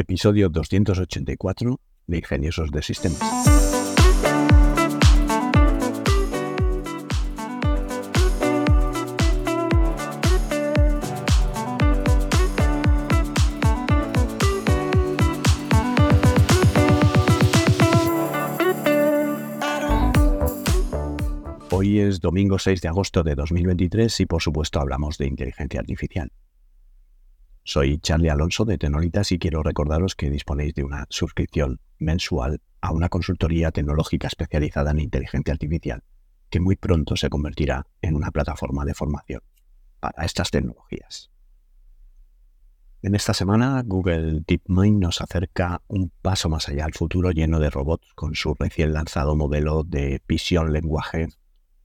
episodio 284 de Ingeniosos de Sistemas. Hoy es domingo 6 de agosto de 2023 y por supuesto hablamos de inteligencia artificial. Soy Charlie Alonso de Tenolitas y quiero recordaros que disponéis de una suscripción mensual a una consultoría tecnológica especializada en inteligencia artificial, que muy pronto se convertirá en una plataforma de formación para estas tecnologías. En esta semana, Google DeepMind nos acerca un paso más allá al futuro lleno de robots con su recién lanzado modelo de visión lenguaje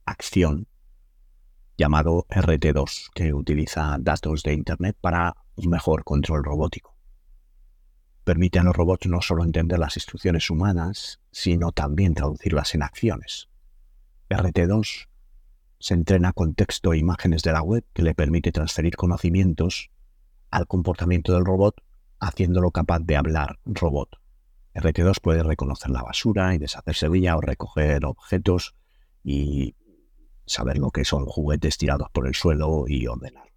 acción llamado RT2, que utiliza datos de Internet para un mejor control robótico. Permite a los robots no solo entender las instrucciones humanas, sino también traducirlas en acciones. RT2 se entrena con texto e imágenes de la web que le permite transferir conocimientos al comportamiento del robot, haciéndolo capaz de hablar robot. RT2 puede reconocer la basura y deshacerse de ella o recoger objetos y saber lo que son juguetes tirados por el suelo y ejemplo.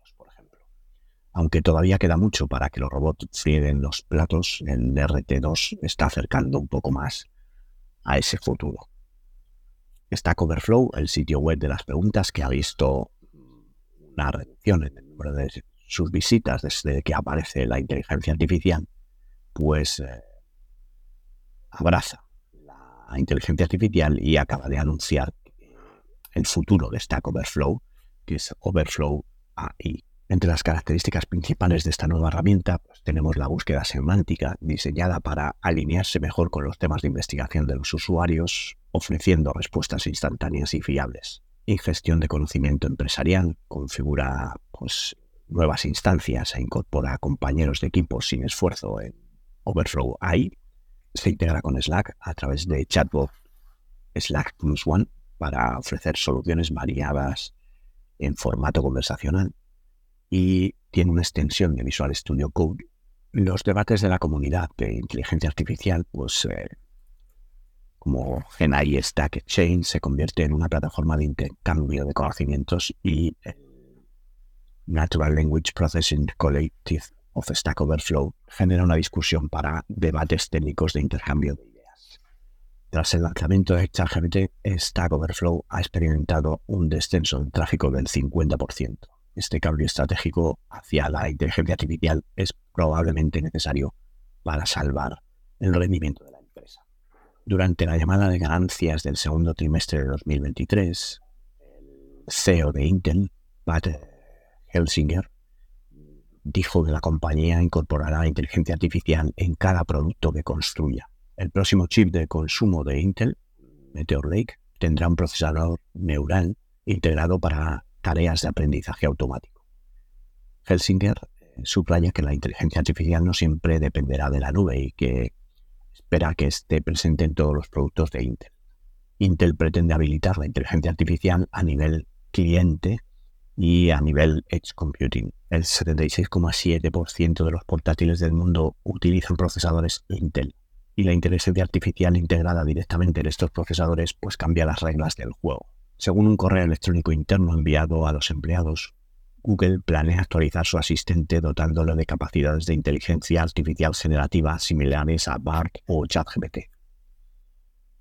Aunque todavía queda mucho para que los robots frieguen los platos, el RT2 está acercando un poco más a ese futuro. Stack Overflow, el sitio web de las preguntas que ha visto una reducción en el número de sus visitas desde que aparece la inteligencia artificial, pues eh, abraza la inteligencia artificial y acaba de anunciar el futuro de Stack Overflow, que es Overflow AI. Entre las características principales de esta nueva herramienta pues, tenemos la búsqueda semántica diseñada para alinearse mejor con los temas de investigación de los usuarios, ofreciendo respuestas instantáneas y fiables. Ingestión de conocimiento empresarial configura pues, nuevas instancias e incorpora compañeros de equipo sin esfuerzo en Overflow AI. Se integra con Slack a través de chatbot Slack Plus One para ofrecer soluciones variadas en formato conversacional y tiene una extensión de Visual Studio Code. Los debates de la comunidad de inteligencia artificial, pues eh, como GenAI Stack Exchange, se convierte en una plataforma de intercambio de conocimientos y el Natural Language Processing Collective of Stack Overflow genera una discusión para debates técnicos de intercambio de tras el lanzamiento de ChatGPT, Stack Overflow ha experimentado un descenso del tráfico del 50%. Este cambio estratégico hacia la inteligencia artificial es probablemente necesario para salvar el rendimiento de la empresa. Durante la llamada de ganancias del segundo trimestre de 2023, el CEO de Intel, Pat Helsinger, dijo que la compañía incorporará inteligencia artificial en cada producto que construya el próximo chip de consumo de Intel, Meteor Lake, tendrá un procesador neural integrado para tareas de aprendizaje automático. Helsinger eh, subraya que la inteligencia artificial no siempre dependerá de la nube y que espera que esté presente en todos los productos de Intel. Intel pretende habilitar la inteligencia artificial a nivel cliente y a nivel edge computing. El 76,7% de los portátiles del mundo utilizan procesadores Intel y la inteligencia artificial integrada directamente en estos procesadores pues cambia las reglas del juego. Según un correo electrónico interno enviado a los empleados, Google planea actualizar su asistente dotándolo de capacidades de inteligencia artificial generativa similares a BART o ChatGPT.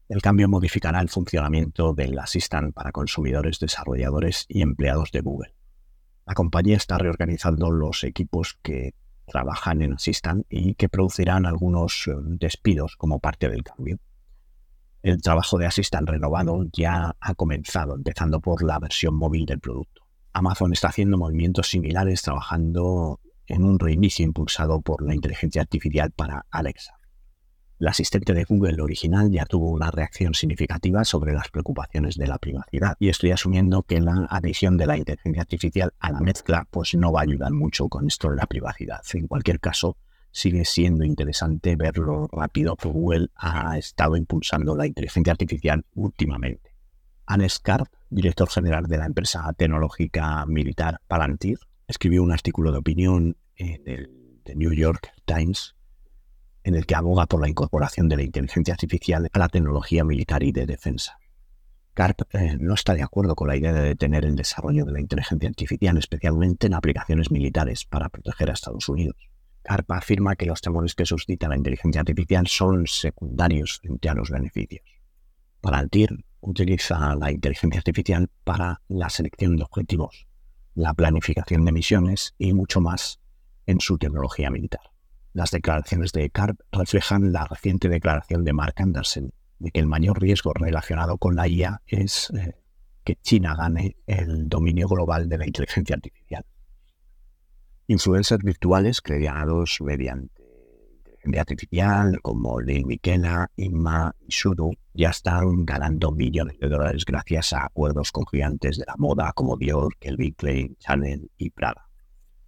El cambio modificará el funcionamiento del Assistant para consumidores, desarrolladores y empleados de Google. La compañía está reorganizando los equipos que trabajan en Assistant y que producirán algunos eh, despidos como parte del cambio. El trabajo de Assistant renovado ya ha comenzado, empezando por la versión móvil del producto. Amazon está haciendo movimientos similares trabajando en un reinicio impulsado por la inteligencia artificial para Alexa. El asistente de Google original ya tuvo una reacción significativa sobre las preocupaciones de la privacidad y estoy asumiendo que la adición de la inteligencia artificial a la mezcla pues no va a ayudar mucho con esto de la privacidad. En cualquier caso, sigue siendo interesante ver lo rápido que Google ha estado impulsando la inteligencia artificial últimamente. Anne Scarp, director general de la empresa tecnológica militar Palantir, escribió un artículo de opinión en el The New York Times en el que aboga por la incorporación de la inteligencia artificial a la tecnología militar y de defensa. CARP eh, no está de acuerdo con la idea de detener el desarrollo de la inteligencia artificial, especialmente en aplicaciones militares para proteger a Estados Unidos. CARP afirma que los temores que suscita la inteligencia artificial son secundarios frente a los beneficios. Palantir utiliza la inteligencia artificial para la selección de objetivos, la planificación de misiones y mucho más en su tecnología militar. Las declaraciones de CARP reflejan la reciente declaración de Mark Anderson de que el mayor riesgo relacionado con la IA es eh, que China gane el dominio global de la inteligencia artificial. Influencers virtuales creados mediante inteligencia artificial como Lil Miquela, Inma y Sudo ya están ganando millones de dólares gracias a acuerdos con gigantes de la moda como Dior, Calvin Klein, Chanel y Prada.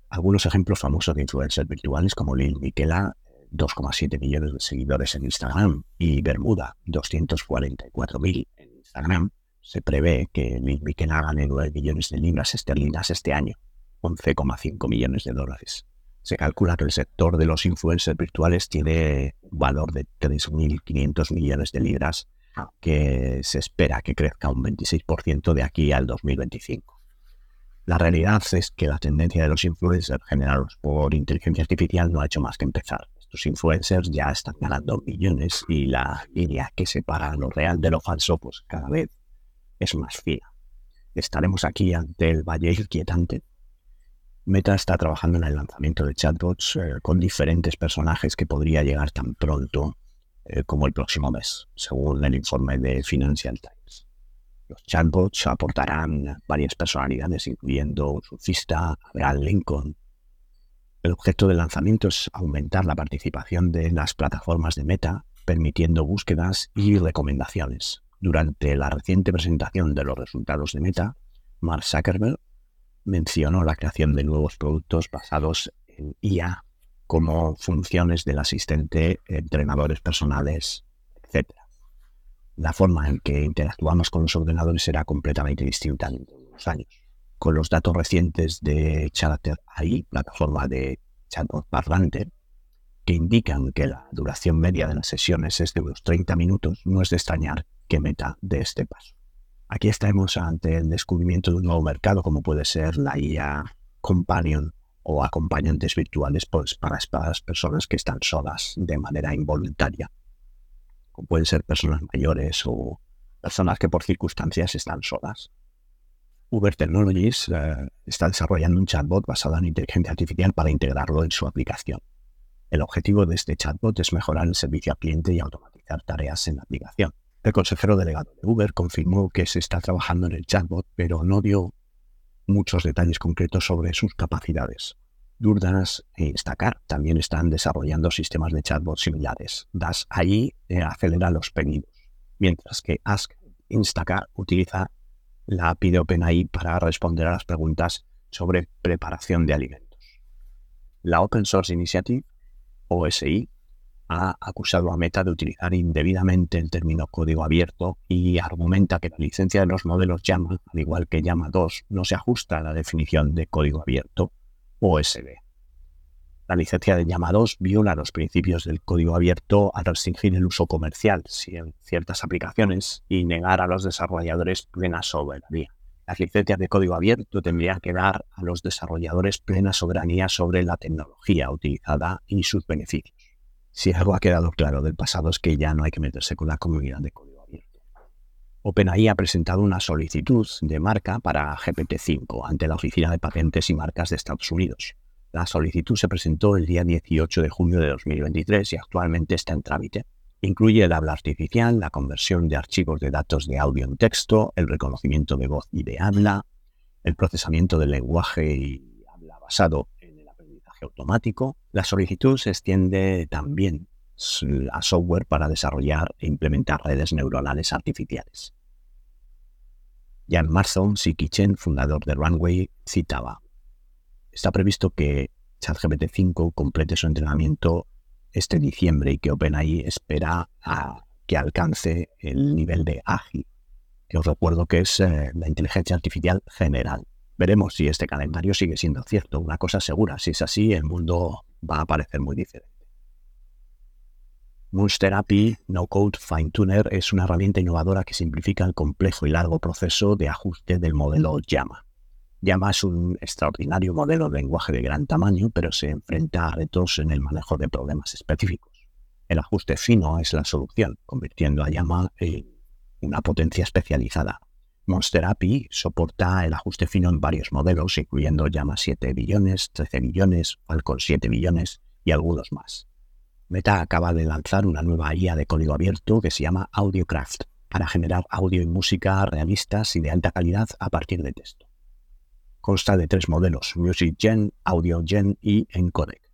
Algunos ejemplos famosos de influencers virtuales como Lil Miquela, 2,7 millones de seguidores en Instagram, y Bermuda, 244.000 en Instagram, se prevé que Lil Miquela gane 9 millones de libras esterlinas este año, 11,5 millones de dólares. Se calcula que el sector de los influencers virtuales tiene un valor de 3.500 millones de libras, que se espera que crezca un 26% de aquí al 2025. La realidad es que la tendencia de los influencers generados por inteligencia artificial no ha hecho más que empezar. Estos influencers ya están ganando millones y la línea que separa lo real de lo falso pues cada vez es más fina. Estaremos aquí ante el valle inquietante. Meta está trabajando en el lanzamiento de chatbots eh, con diferentes personajes que podría llegar tan pronto eh, como el próximo mes, según el informe de Financial Times. Los chatbots aportarán varias personalidades, incluyendo surfista, Abraham Lincoln. El objeto del lanzamiento es aumentar la participación de las plataformas de Meta, permitiendo búsquedas y recomendaciones. Durante la reciente presentación de los resultados de Meta, Mark Zuckerberg mencionó la creación de nuevos productos basados en IA como funciones del asistente, entrenadores personales, etc la forma en que interactuamos con los ordenadores será completamente distinta en unos años. Con los datos recientes de Chatter AI, plataforma de chatbot parlante, que indican que la duración media de las sesiones es de unos 30 minutos, no es de extrañar que Meta de este paso. Aquí estamos ante el descubrimiento de un nuevo mercado como puede ser la IA Companion o acompañantes virtuales pues, para las personas que están solas de manera involuntaria pueden ser personas mayores o personas que por circunstancias están solas. Uber Technologies eh, está desarrollando un chatbot basado en inteligencia artificial para integrarlo en su aplicación. El objetivo de este chatbot es mejorar el servicio al cliente y automatizar tareas en la aplicación. El consejero delegado de Uber confirmó que se está trabajando en el chatbot, pero no dio muchos detalles concretos sobre sus capacidades. Durdas e Instacar también están desarrollando sistemas de chatbot similares. Das ahí eh, acelera los pedidos, mientras que Ask Instacar utiliza la API de OpenAI para responder a las preguntas sobre preparación de alimentos. La Open Source Initiative, OSI, ha acusado a Meta de utilizar indebidamente el término código abierto y argumenta que la licencia de los modelos Llama, al igual que Llama 2, no se ajusta a la definición de código abierto OSB. La licencia de llamados viola los principios del código abierto al restringir el uso comercial en ciertas aplicaciones y negar a los desarrolladores plena soberanía. Las licencias de código abierto tendrían que dar a los desarrolladores plena soberanía sobre la tecnología utilizada y sus beneficios. Si algo ha quedado claro del pasado es que ya no hay que meterse con la comunidad de código abierto. OpenAI ha presentado una solicitud de marca para GPT-5 ante la Oficina de Patentes y Marcas de Estados Unidos. La solicitud se presentó el día 18 de junio de 2023 y actualmente está en trámite. Incluye el habla artificial, la conversión de archivos de datos de audio en texto, el reconocimiento de voz y de habla, el procesamiento del lenguaje y habla basado en automático. La solicitud se extiende también a software para desarrollar e implementar redes neuronales artificiales. Jan Marston Sikichen, fundador de Runway, citaba, Está previsto que ChatGPT-5 complete su entrenamiento este diciembre y que OpenAI espera a que alcance el nivel de ágil, que os recuerdo que es eh, la inteligencia artificial general. Veremos si este calendario sigue siendo cierto. Una cosa segura, si es así, el mundo va a parecer muy diferente. Monster API No Code Fine Tuner es una herramienta innovadora que simplifica el complejo y largo proceso de ajuste del modelo Llama. Llama es un extraordinario modelo de lenguaje de gran tamaño, pero se enfrenta a retos en el manejo de problemas específicos. El ajuste fino es la solución, convirtiendo a Llama en una potencia especializada. Monster API soporta el ajuste fino en varios modelos, incluyendo Llama 7 billones, 13 billones, Falcon 7 billones y algunos más. Meta acaba de lanzar una nueva IA de código abierto que se llama AudioCraft para generar audio y música realistas y de alta calidad a partir de texto. Consta de tres modelos, Music Gen, Audio Gen y Encodec.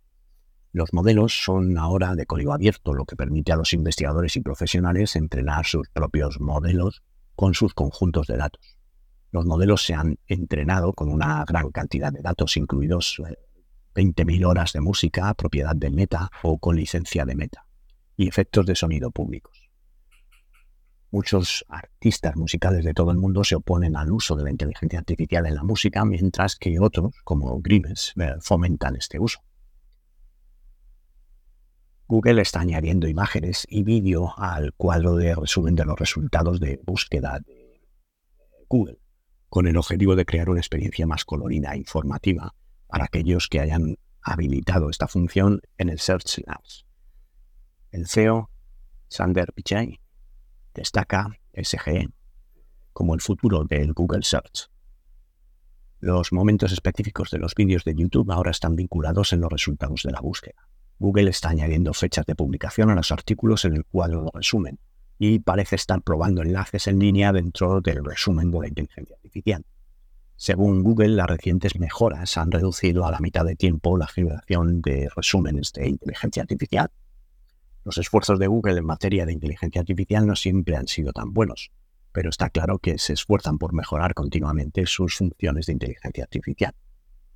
Los modelos son ahora de código abierto, lo que permite a los investigadores y profesionales entrenar sus propios modelos con sus conjuntos de datos. Los modelos se han entrenado con una gran cantidad de datos, incluidos eh, 20.000 horas de música, propiedad de Meta o con licencia de Meta, y efectos de sonido públicos. Muchos artistas musicales de todo el mundo se oponen al uso de la inteligencia artificial en la música, mientras que otros, como Grimes, eh, fomentan este uso. Google está añadiendo imágenes y vídeo al cuadro de resumen de los resultados de búsqueda de Google, con el objetivo de crear una experiencia más colorida e informativa para aquellos que hayan habilitado esta función en el Search Labs. El CEO, Sander Pichai, destaca SGE como el futuro del Google Search. Los momentos específicos de los vídeos de YouTube ahora están vinculados en los resultados de la búsqueda. Google está añadiendo fechas de publicación a los artículos en el cuadro de resumen y parece estar probando enlaces en línea dentro del resumen de la inteligencia artificial. Según Google, las recientes mejoras han reducido a la mitad de tiempo la generación de resúmenes de inteligencia artificial. Los esfuerzos de Google en materia de inteligencia artificial no siempre han sido tan buenos, pero está claro que se esfuerzan por mejorar continuamente sus funciones de inteligencia artificial.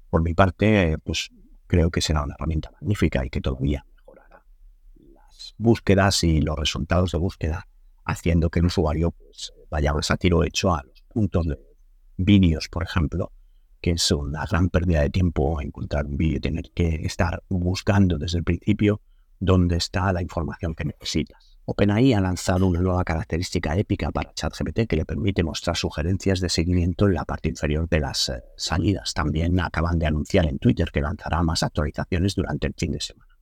Por mi parte, pues creo que será una herramienta magnífica y que todavía mejorará las búsquedas y los resultados de búsqueda, haciendo que el usuario pues, vaya a tiro hecho a los puntos de vídeos, por ejemplo, que es una gran pérdida de tiempo encontrar un vídeo tener que estar buscando desde el principio dónde está la información que necesitas. OpenAI ha lanzado una nueva característica épica para ChatGPT que le permite mostrar sugerencias de seguimiento en la parte inferior de las eh, salidas. También acaban de anunciar en Twitter que lanzará más actualizaciones durante el fin de semana.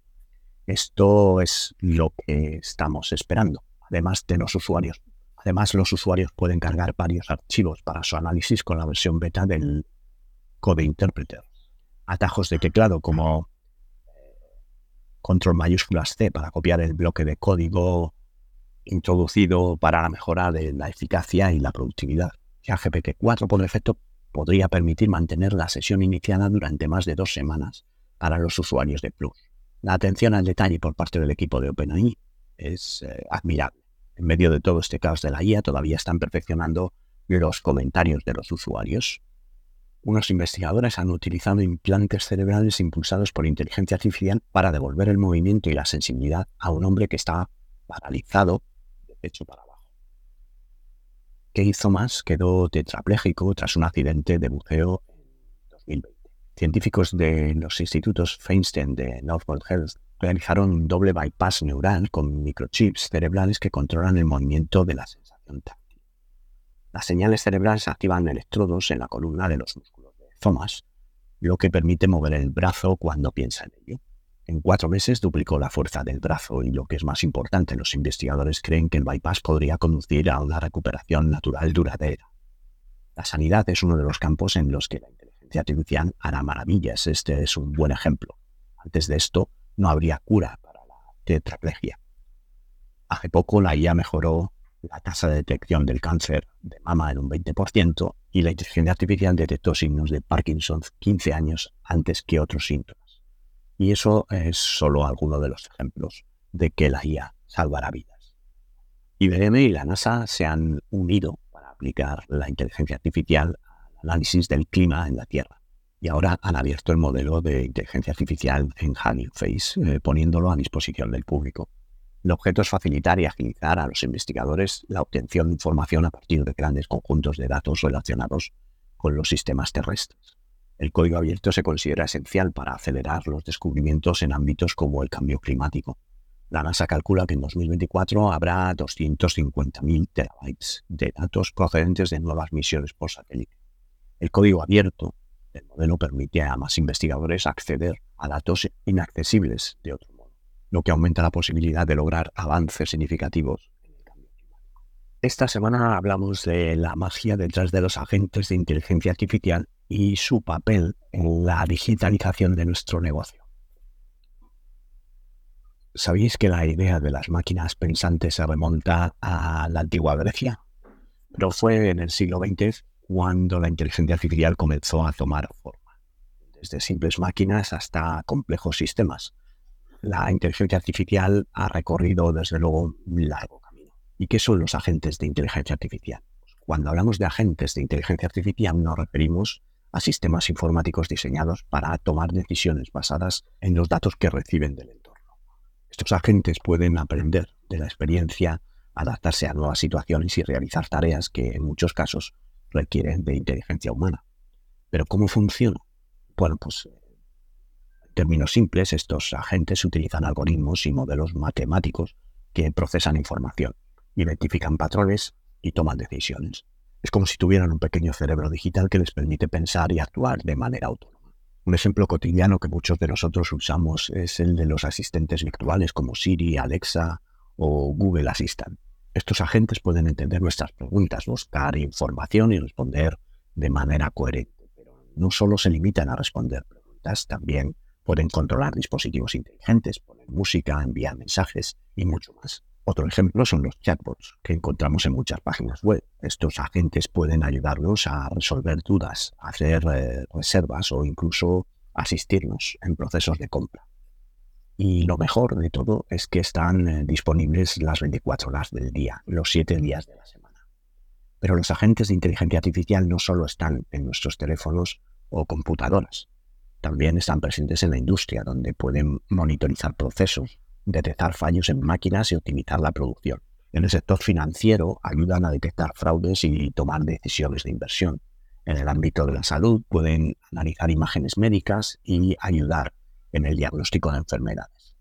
Esto es lo que estamos esperando, además de los usuarios Además, los usuarios pueden cargar varios archivos para su análisis con la versión beta del Code Interpreter. Atajos de teclado como control mayúsculas C para copiar el bloque de código introducido para la mejora de la eficacia y la productividad. Ya GPT-4 por defecto podría permitir mantener la sesión iniciada durante más de dos semanas para los usuarios de Plus. La atención al detalle por parte del equipo de OpenAI es eh, admirable en medio de todo este caos de la IA, todavía están perfeccionando los comentarios de los usuarios. Unos investigadores han utilizado implantes cerebrales impulsados por inteligencia artificial para devolver el movimiento y la sensibilidad a un hombre que estaba paralizado de pecho para abajo. ¿Qué hizo más? Quedó tetrapléjico tras un accidente de buceo en 2020. Científicos de los institutos Feinstein de Northwood Health realizaron un doble bypass neural con microchips cerebrales que controlan el movimiento de la sensación táctil. Las señales cerebrales activan electrodos en la columna de los músculos lo que permite mover el brazo cuando piensa en ello. En cuatro meses duplicó la fuerza del brazo y lo que es más importante, los investigadores creen que el bypass podría conducir a una recuperación natural duradera. La sanidad es uno de los campos en los que la inteligencia artificial hará maravillas. Este es un buen ejemplo. Antes de esto, no habría cura para la tetraplegia. Hace poco la IA mejoró la tasa de detección del cáncer de mama en un 20% y la inteligencia artificial detectó signos de Parkinson 15 años antes que otros síntomas. Y eso es solo alguno de los ejemplos de que la IA salvará vidas. IBM y la NASA se han unido para aplicar la inteligencia artificial al análisis del clima en la Tierra y ahora han abierto el modelo de inteligencia artificial en Hugging Face, eh, poniéndolo a disposición del público. El objeto es facilitar y agilizar a los investigadores la obtención de información a partir de grandes conjuntos de datos relacionados con los sistemas terrestres. El código abierto se considera esencial para acelerar los descubrimientos en ámbitos como el cambio climático. La NASA calcula que en 2024 habrá 250.000 terabytes de datos procedentes de nuevas misiones por satélite. El código abierto del modelo permite a más investigadores acceder a datos inaccesibles de otro modo, lo que aumenta la posibilidad de lograr avances significativos. Esta semana hablamos de la magia detrás de los agentes de inteligencia artificial y su papel en la digitalización de nuestro negocio. ¿Sabéis que la idea de las máquinas pensantes se remonta a la antigua Grecia? Pero fue en el siglo XX cuando la inteligencia artificial comenzó a tomar forma, desde simples máquinas hasta complejos sistemas. La inteligencia artificial ha recorrido desde luego un largo camino. ¿Y qué son los agentes de inteligencia artificial? Cuando hablamos de agentes de inteligencia artificial nos referimos a sistemas informáticos diseñados para tomar decisiones basadas en los datos que reciben del entorno. Estos agentes pueden aprender de la experiencia, adaptarse a nuevas situaciones y realizar tareas que en muchos casos requieren de inteligencia humana. Pero ¿cómo funciona? Bueno, pues términos simples, estos agentes utilizan algoritmos y modelos matemáticos que procesan información, identifican patrones y toman decisiones. Es como si tuvieran un pequeño cerebro digital que les permite pensar y actuar de manera autónoma. Un ejemplo cotidiano que muchos de nosotros usamos es el de los asistentes virtuales como Siri, Alexa o Google Assistant. Estos agentes pueden entender nuestras preguntas, buscar información y responder de manera coherente. Pero no solo se limitan a responder preguntas, también pueden controlar dispositivos inteligentes, poner música, enviar mensajes y mucho más. Otro ejemplo son los chatbots que encontramos en muchas páginas web. Estos agentes pueden ayudarnos a resolver dudas, hacer eh, reservas o incluso asistirnos en procesos de compra. Y lo mejor de todo es que están eh, disponibles las 24 horas del día, los 7 días de la semana. Pero los agentes de inteligencia artificial no solo están en nuestros teléfonos o computadoras, también están presentes en la industria, donde pueden monitorizar procesos, detectar fallos en máquinas y optimizar la producción. En el sector financiero ayudan a detectar fraudes y tomar decisiones de inversión. En el ámbito de la salud pueden analizar imágenes médicas y ayudar en el diagnóstico de enfermedades.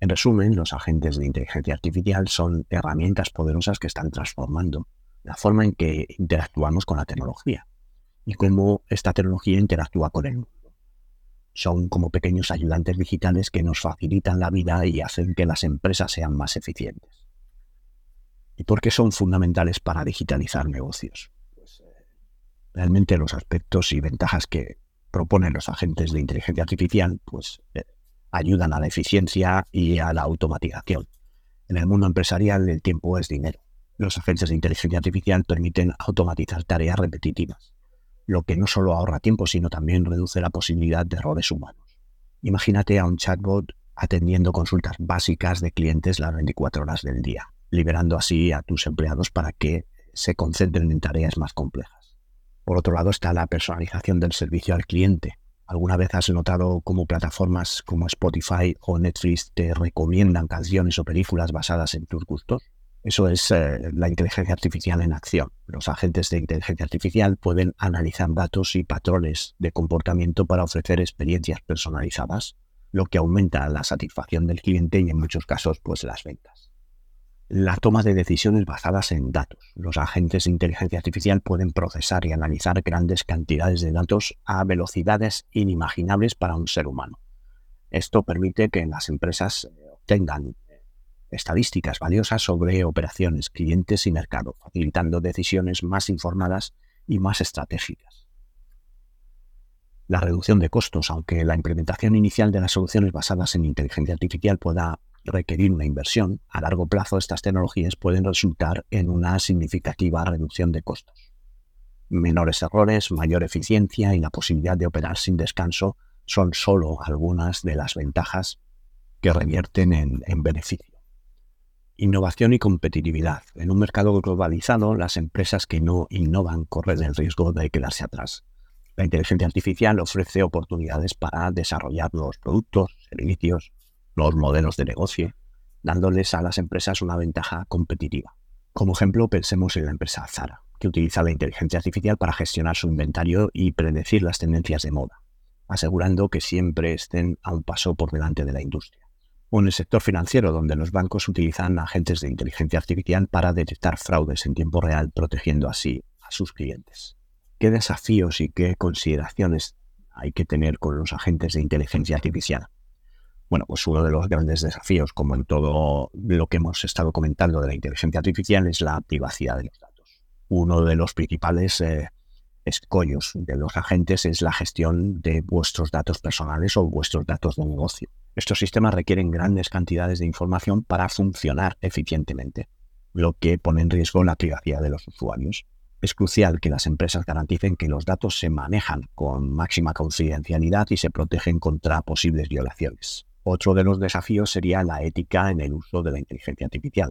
En resumen, los agentes de inteligencia artificial son herramientas poderosas que están transformando la forma en que interactuamos con la tecnología y cómo esta tecnología interactúa con el mundo son como pequeños ayudantes digitales que nos facilitan la vida y hacen que las empresas sean más eficientes. ¿Y por qué son fundamentales para digitalizar negocios? Pues, eh, realmente los aspectos y ventajas que proponen los agentes de inteligencia artificial pues, eh, ayudan a la eficiencia y a la automatización. En el mundo empresarial el tiempo es dinero. Los agentes de inteligencia artificial permiten automatizar tareas repetitivas lo que no solo ahorra tiempo, sino también reduce la posibilidad de errores humanos. Imagínate a un chatbot atendiendo consultas básicas de clientes las 24 horas del día, liberando así a tus empleados para que se concentren en tareas más complejas. Por otro lado está la personalización del servicio al cliente. ¿Alguna vez has notado cómo plataformas como Spotify o Netflix te recomiendan canciones o películas basadas en tus gustos? Eso es eh, la inteligencia artificial en acción. Los agentes de inteligencia artificial pueden analizar datos y patrones de comportamiento para ofrecer experiencias personalizadas, lo que aumenta la satisfacción del cliente y en muchos casos pues las ventas. La toma de decisiones basadas en datos. Los agentes de inteligencia artificial pueden procesar y analizar grandes cantidades de datos a velocidades inimaginables para un ser humano. Esto permite que las empresas obtengan estadísticas valiosas sobre operaciones, clientes y mercado, facilitando decisiones más informadas y más estratégicas. La reducción de costos, aunque la implementación inicial de las soluciones basadas en inteligencia artificial pueda requerir una inversión, a largo plazo estas tecnologías pueden resultar en una significativa reducción de costos. Menores errores, mayor eficiencia y la posibilidad de operar sin descanso son solo algunas de las ventajas que revierten en, en beneficio. Innovación y competitividad. En un mercado globalizado, las empresas que no innovan corren el riesgo de quedarse atrás. La inteligencia artificial ofrece oportunidades para desarrollar nuevos productos, servicios, nuevos modelos de negocio, dándoles a las empresas una ventaja competitiva. Como ejemplo, pensemos en la empresa Zara, que utiliza la inteligencia artificial para gestionar su inventario y predecir las tendencias de moda, asegurando que siempre estén a un paso por delante de la industria. O en el sector financiero, donde los bancos utilizan agentes de inteligencia artificial para detectar fraudes en tiempo real, protegiendo así a sus clientes. ¿Qué desafíos y qué consideraciones hay que tener con los agentes de inteligencia artificial? Bueno, pues uno de los grandes desafíos, como en todo lo que hemos estado comentando de la inteligencia artificial, es la privacidad de los datos. Uno de los principales eh, escollos de los agentes es la gestión de vuestros datos personales o vuestros datos de negocio. Estos sistemas requieren grandes cantidades de información para funcionar eficientemente, lo que pone en riesgo la privacidad de los usuarios. Es crucial que las empresas garanticen que los datos se manejan con máxima confidencialidad y se protegen contra posibles violaciones. Otro de los desafíos sería la ética en el uso de la inteligencia artificial.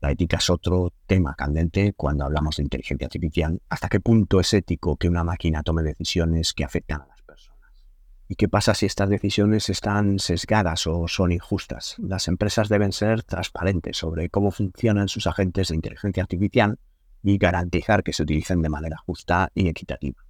La ética es otro tema candente cuando hablamos de inteligencia artificial. ¿Hasta qué punto es ético que una máquina tome decisiones que afectan a ¿Y qué pasa si estas decisiones están sesgadas o son injustas? Las empresas deben ser transparentes sobre cómo funcionan sus agentes de inteligencia artificial y garantizar que se utilicen de manera justa y equitativa.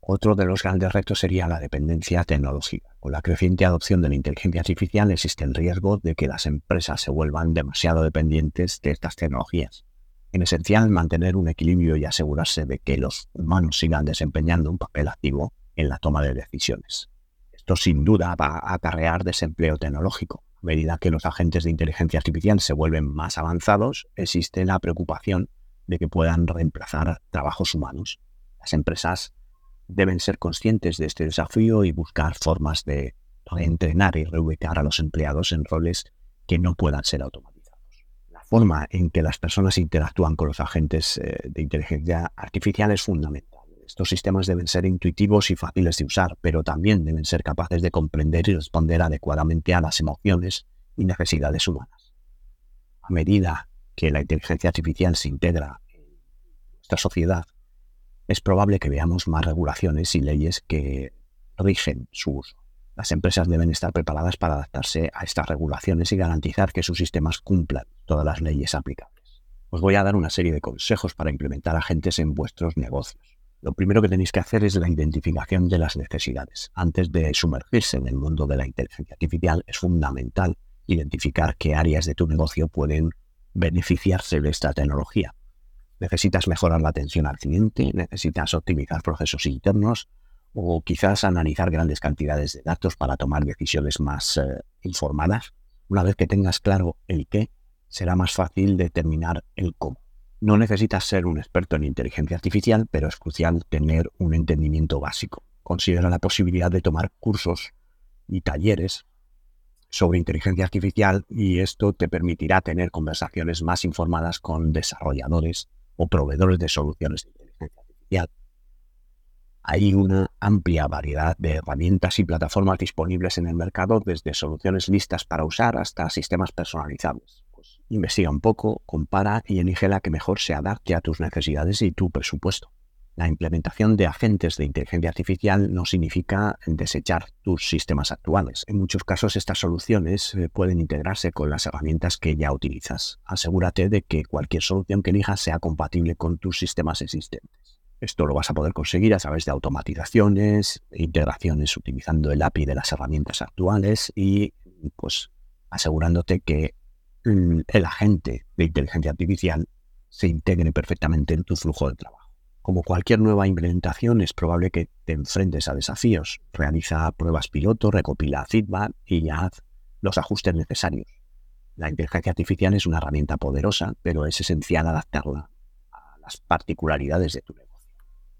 Otro de los grandes retos sería la dependencia tecnológica. Con la creciente adopción de la inteligencia artificial existe el riesgo de que las empresas se vuelvan demasiado dependientes de estas tecnologías. En esencial, mantener un equilibrio y asegurarse de que los humanos sigan desempeñando un papel activo en la toma de decisiones. Esto sin duda va a acarrear desempleo tecnológico. A medida que los agentes de inteligencia artificial se vuelven más avanzados, existe la preocupación de que puedan reemplazar trabajos humanos. Las empresas deben ser conscientes de este desafío y buscar formas de reentrenar y reubicar a los empleados en roles que no puedan ser automatizados. La forma en que las personas interactúan con los agentes eh, de inteligencia artificial es fundamental. Estos sistemas deben ser intuitivos y fáciles de usar, pero también deben ser capaces de comprender y responder adecuadamente a las emociones y necesidades humanas. A medida que la inteligencia artificial se integra en nuestra sociedad, es probable que veamos más regulaciones y leyes que rigen su uso. Las empresas deben estar preparadas para adaptarse a estas regulaciones y garantizar que sus sistemas cumplan todas las leyes aplicables. Os voy a dar una serie de consejos para implementar agentes en vuestros negocios. Lo primero que tenéis que hacer es la identificación de las necesidades. Antes de sumergirse en el mundo de la inteligencia artificial, es fundamental identificar qué áreas de tu negocio pueden beneficiarse de esta tecnología. Necesitas mejorar la atención al cliente, necesitas optimizar procesos internos o quizás analizar grandes cantidades de datos para tomar decisiones más eh, informadas. Una vez que tengas claro el qué, será más fácil determinar el cómo. No necesitas ser un experto en inteligencia artificial, pero es crucial tener un entendimiento básico. Considera la posibilidad de tomar cursos y talleres sobre inteligencia artificial y esto te permitirá tener conversaciones más informadas con desarrolladores o proveedores de soluciones de inteligencia artificial. Hay una amplia variedad de herramientas y plataformas disponibles en el mercado, desde soluciones listas para usar hasta sistemas personalizables. Investiga un poco, compara y elige la que mejor se adapte a tus necesidades y tu presupuesto. La implementación de agentes de inteligencia artificial no significa desechar tus sistemas actuales. En muchos casos estas soluciones eh, pueden integrarse con las herramientas que ya utilizas. Asegúrate de que cualquier solución que elijas sea compatible con tus sistemas existentes. Esto lo vas a poder conseguir a través de automatizaciones, integraciones utilizando el API de las herramientas actuales y pues asegurándote que el agente de inteligencia artificial se integre perfectamente en tu flujo de trabajo. Como cualquier nueva implementación, es probable que te enfrentes a desafíos. Realiza pruebas piloto, recopila feedback y haz los ajustes necesarios. La inteligencia artificial es una herramienta poderosa, pero es esencial adaptarla a las particularidades de tu negocio.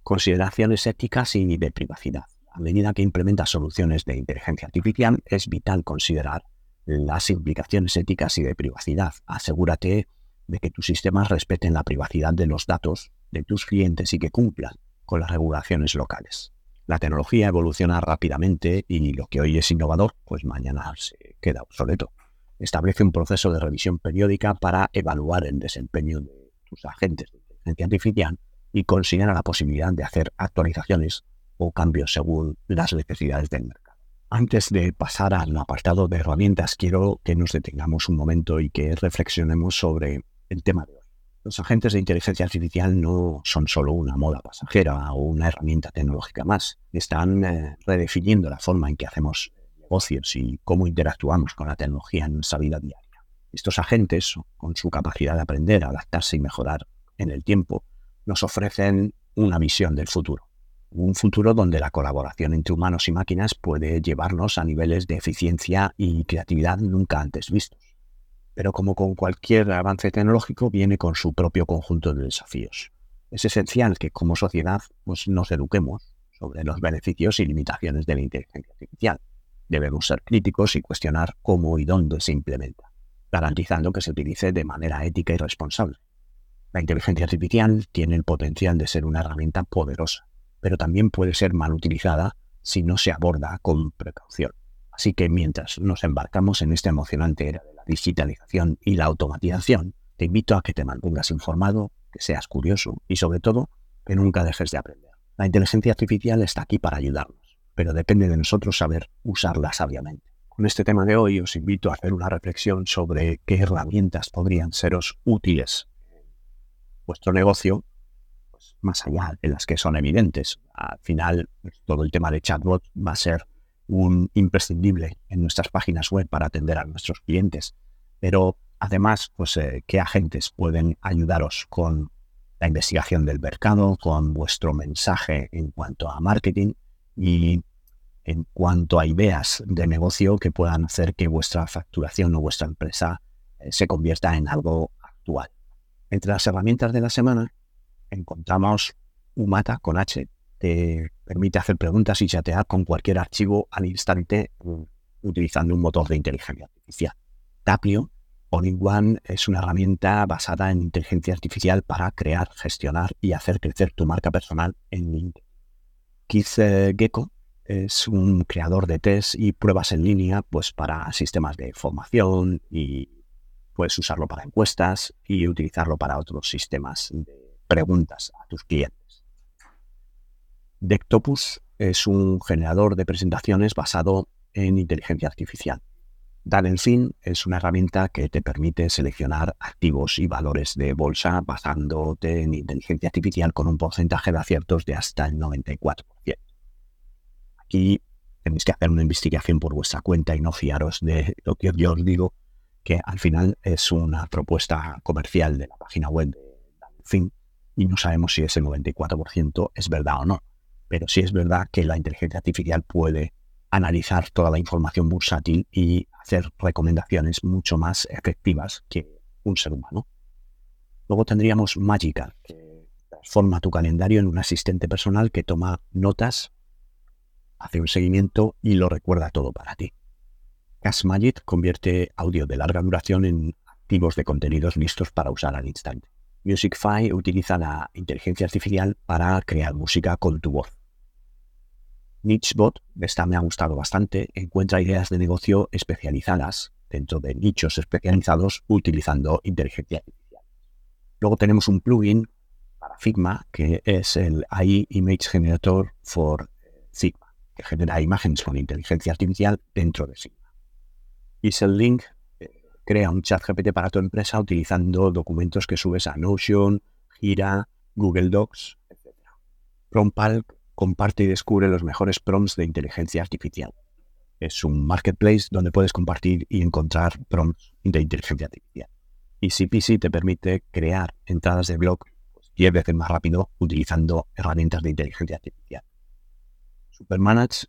Consideraciones éticas y de privacidad. A medida que implementas soluciones de inteligencia artificial, es vital considerar las implicaciones éticas y de privacidad. Asegúrate de que tus sistemas respeten la privacidad de los datos de tus clientes y que cumplan con las regulaciones locales. La tecnología evoluciona rápidamente y lo que hoy es innovador, pues mañana se queda obsoleto. Establece un proceso de revisión periódica para evaluar el desempeño de tus agentes de inteligencia artificial y considera la posibilidad de hacer actualizaciones o cambios según las necesidades del mercado. Antes de pasar al apartado de herramientas, quiero que nos detengamos un momento y que reflexionemos sobre el tema de hoy. Los agentes de inteligencia artificial no son solo una moda pasajera o una herramienta tecnológica más. Están eh, redefiniendo la forma en que hacemos negocios y cómo interactuamos con la tecnología en nuestra vida diaria. Estos agentes, con su capacidad de aprender, adaptarse y mejorar en el tiempo, nos ofrecen una visión del futuro. Un futuro donde la colaboración entre humanos y máquinas puede llevarnos a niveles de eficiencia y creatividad nunca antes vistos. Pero como con cualquier avance tecnológico, viene con su propio conjunto de desafíos. Es esencial que como sociedad pues, nos eduquemos sobre los beneficios y limitaciones de la inteligencia artificial. Debemos ser críticos y cuestionar cómo y dónde se implementa, garantizando que se utilice de manera ética y responsable. La inteligencia artificial tiene el potencial de ser una herramienta poderosa, pero también puede ser mal utilizada si no se aborda con precaución. Así que mientras nos embarcamos en esta emocionante era de la digitalización y la automatización, te invito a que te mantengas informado, que seas curioso y sobre todo que nunca dejes de aprender. La inteligencia artificial está aquí para ayudarnos, pero depende de nosotros saber usarla sabiamente. Con este tema de hoy os invito a hacer una reflexión sobre qué herramientas podrían seros útiles en vuestro negocio, pues, más allá de las que son evidentes. Al final, pues, todo el tema de chatbot va a ser un imprescindible en nuestras páginas web para atender a nuestros clientes. Pero además, pues, eh, ¿qué agentes pueden ayudaros con la investigación del mercado, con vuestro mensaje en cuanto a marketing y en cuanto a ideas de negocio que puedan hacer que vuestra facturación o vuestra empresa eh, se convierta en algo actual. Entre las herramientas de la semana encontramos Umata con H, te permite hacer preguntas y chatear con cualquier archivo al instante mm, utilizando un motor de inteligencia artificial. Taplio All-in-One es una herramienta basada en inteligencia artificial para crear, gestionar y hacer crecer tu marca personal en LinkedIn. Keith Gecko es un creador de test y pruebas en línea pues, para sistemas de formación y puedes usarlo para encuestas y utilizarlo para otros sistemas de preguntas a tus clientes. Dectopus es un generador de presentaciones basado en inteligencia artificial. Fin es una herramienta que te permite seleccionar activos y valores de bolsa basándote en inteligencia artificial con un porcentaje de aciertos de hasta el 94%. Aquí tenéis que hacer una investigación por vuestra cuenta y no fiaros de lo que yo os digo, que al final es una propuesta comercial de la página web de Fin y no sabemos si ese 94% es verdad o no. Pero sí es verdad que la inteligencia artificial puede analizar toda la información bursátil y hacer recomendaciones mucho más efectivas que un ser humano. Luego tendríamos Magical, que transforma tu calendario en un asistente personal que toma notas, hace un seguimiento y lo recuerda todo para ti. Magic convierte audio de larga duración en activos de contenidos listos para usar al instante. MusicFi utiliza la inteligencia artificial para crear música con tu voz. NicheBot, esta me ha gustado bastante, encuentra ideas de negocio especializadas dentro de nichos especializados utilizando inteligencia artificial. Luego tenemos un plugin para Figma que es el AI Image Generator for Figma, que genera imágenes con inteligencia artificial dentro de Figma. EaselLink eh, crea un chat GPT para tu empresa utilizando documentos que subes a Notion, Gira, Google Docs, etc. Prompal comparte y descubre los mejores prompts de inteligencia artificial. Es un marketplace donde puedes compartir y encontrar prompts de inteligencia artificial. Y CPC te permite crear entradas de blog 10 veces más rápido utilizando herramientas de inteligencia artificial. Supermanage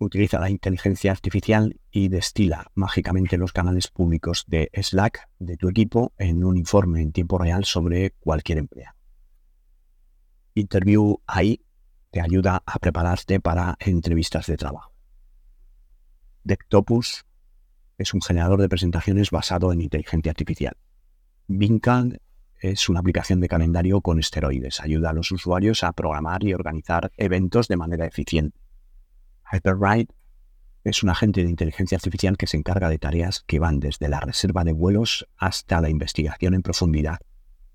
utiliza la inteligencia artificial y destila mágicamente los canales públicos de Slack de tu equipo en un informe en tiempo real sobre cualquier empleado. Interview AI te ayuda a prepararte para entrevistas de trabajo. Dectopus es un generador de presentaciones basado en inteligencia artificial. Binkan es una aplicación de calendario con esteroides. Ayuda a los usuarios a programar y organizar eventos de manera eficiente. Hyperride es un agente de inteligencia artificial que se encarga de tareas que van desde la reserva de vuelos hasta la investigación en profundidad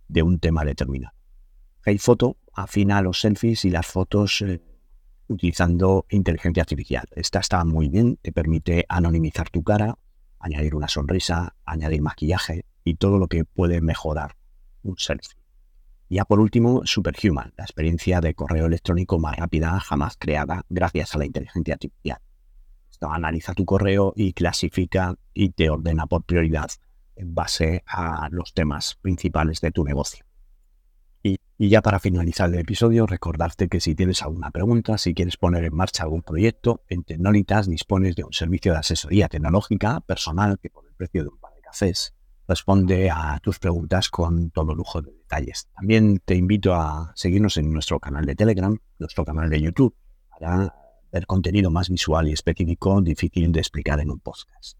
de un tema determinado. HeyPhoto afina los selfies y las fotos eh, utilizando inteligencia artificial. Esta está muy bien, te permite anonimizar tu cara, añadir una sonrisa, añadir maquillaje y todo lo que puede mejorar un selfie. Ya por último, Superhuman, la experiencia de correo electrónico más rápida jamás creada gracias a la inteligencia artificial. Esto analiza tu correo y clasifica y te ordena por prioridad en base a los temas principales de tu negocio. Y, ya para finalizar el episodio, recordarte que si tienes alguna pregunta, si quieres poner en marcha algún proyecto, en Tecnolitas dispones de un servicio de asesoría tecnológica personal que por el precio de un par de cafés responde a tus preguntas con todo lujo de detalles. También te invito a seguirnos en nuestro canal de Telegram, nuestro canal de YouTube, para ver contenido más visual y específico difícil de explicar en un podcast.